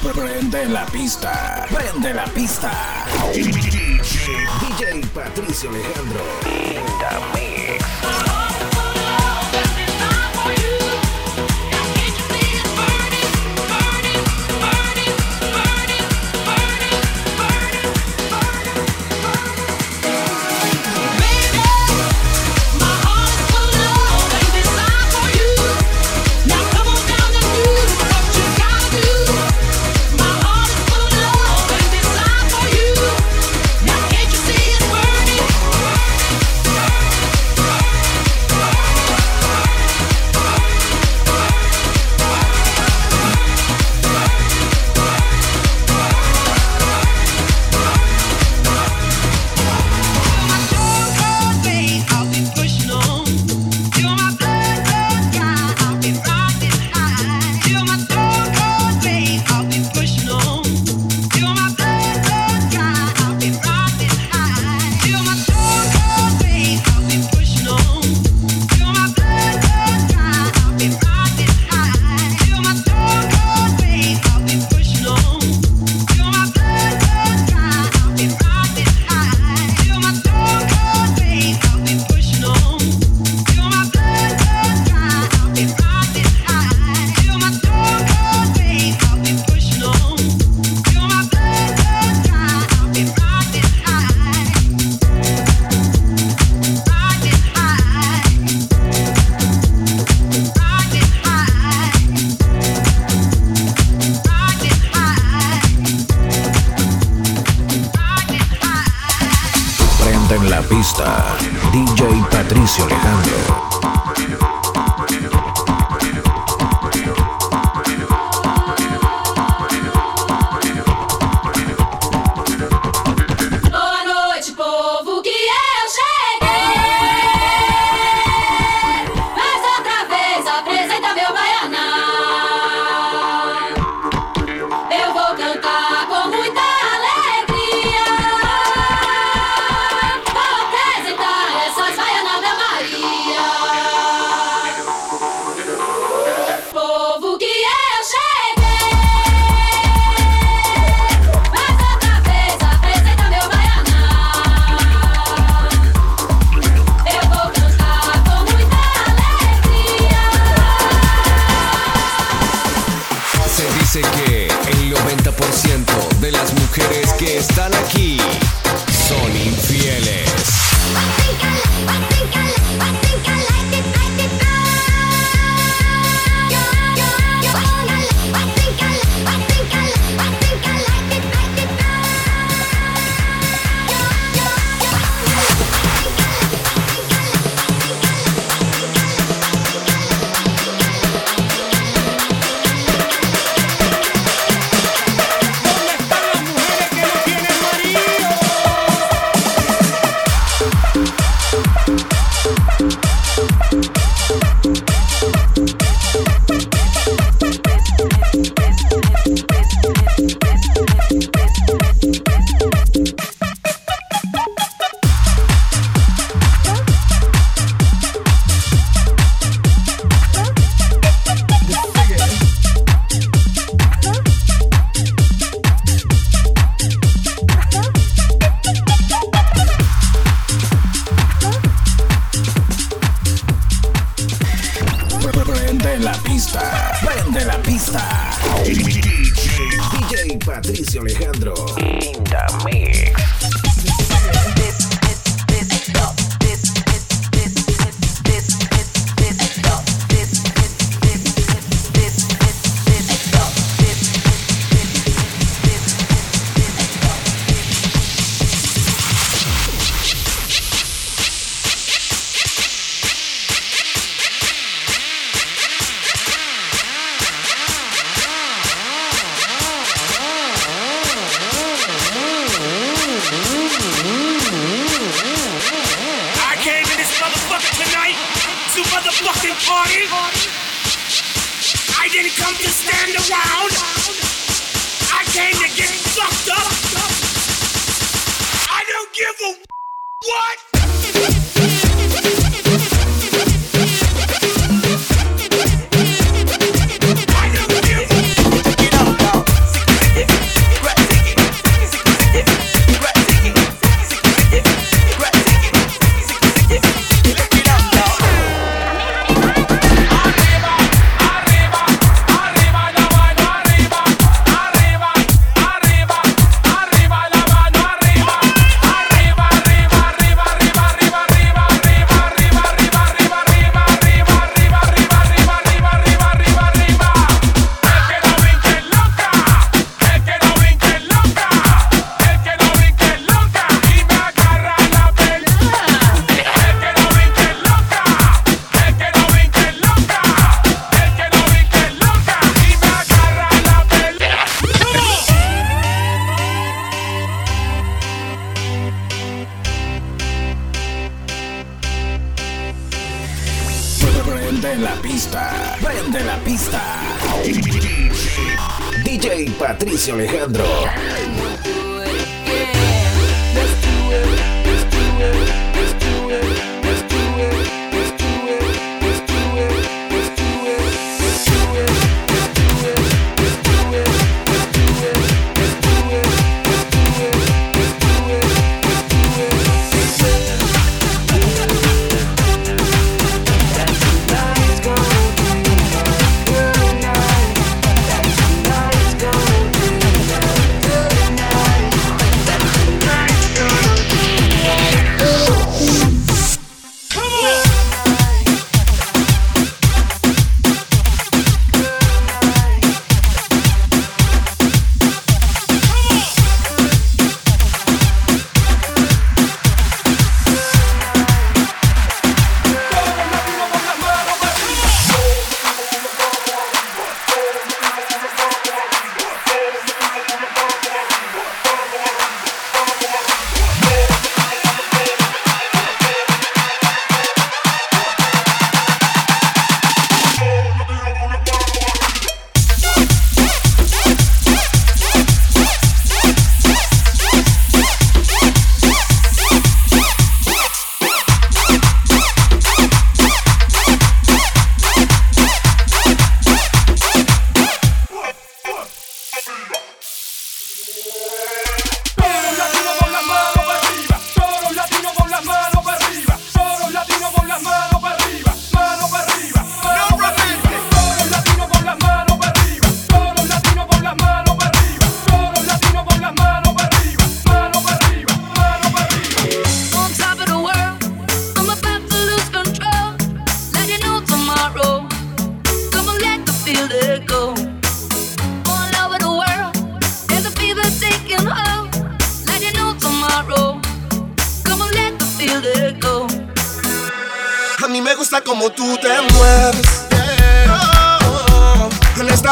Prende la pista, prende la pista. DJ, Patricio Alejandro. Patricio Alejandro. se dice que el 90% de las mujeres que están aquí son infieles. Patricio Alejandro.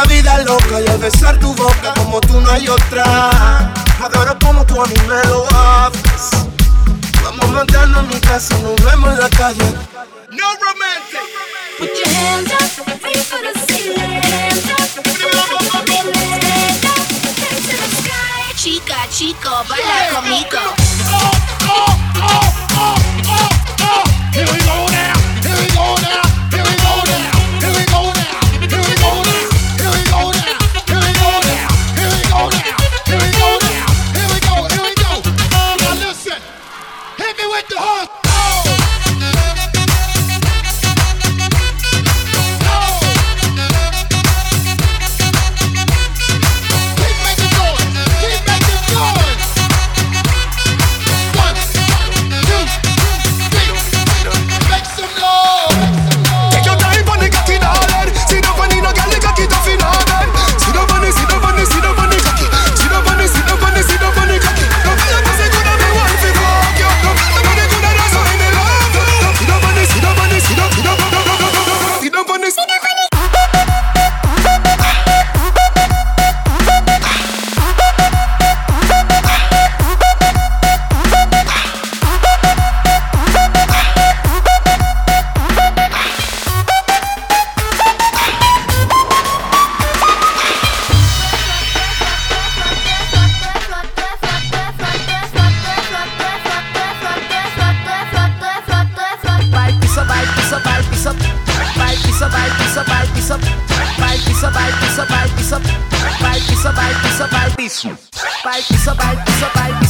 esta vida loca y al besar tu boca como tú no hay otra. Adoro como tú a mí me lo haces. Vamos a mandarnos en mi casa, nos vemos en la calle. No romantic. Put your hands up, reach for the ceiling. Hands up, Chica, chico, baila conmigo. Oh, oh, oh, oh, oh, oh. Here we go now. bite, piece of bite, piece bite,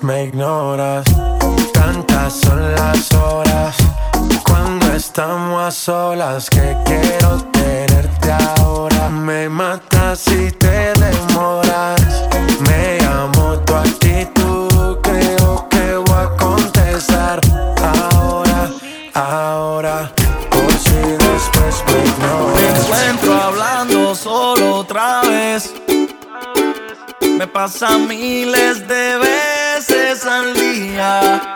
me ignoras. Tantas son las horas cuando estamos a solas que quiero tenerte ahora. Me matas si te demoras. Me amo tu actitud, creo que voy a contestar ahora, ahora. Por si después me ignoras. Me encuentro hablando solo otra vez. Me pasa miles de veces al día.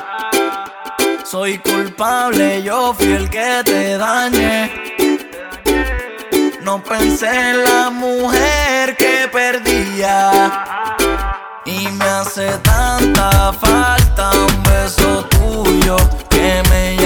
Soy culpable, yo fui el que te dañé. No pensé en la mujer que perdía. Y me hace tanta falta un beso tuyo que me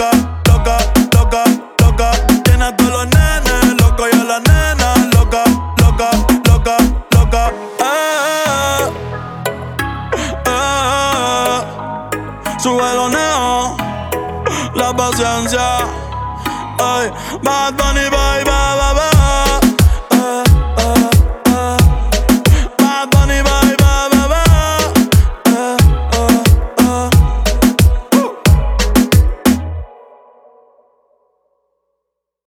up.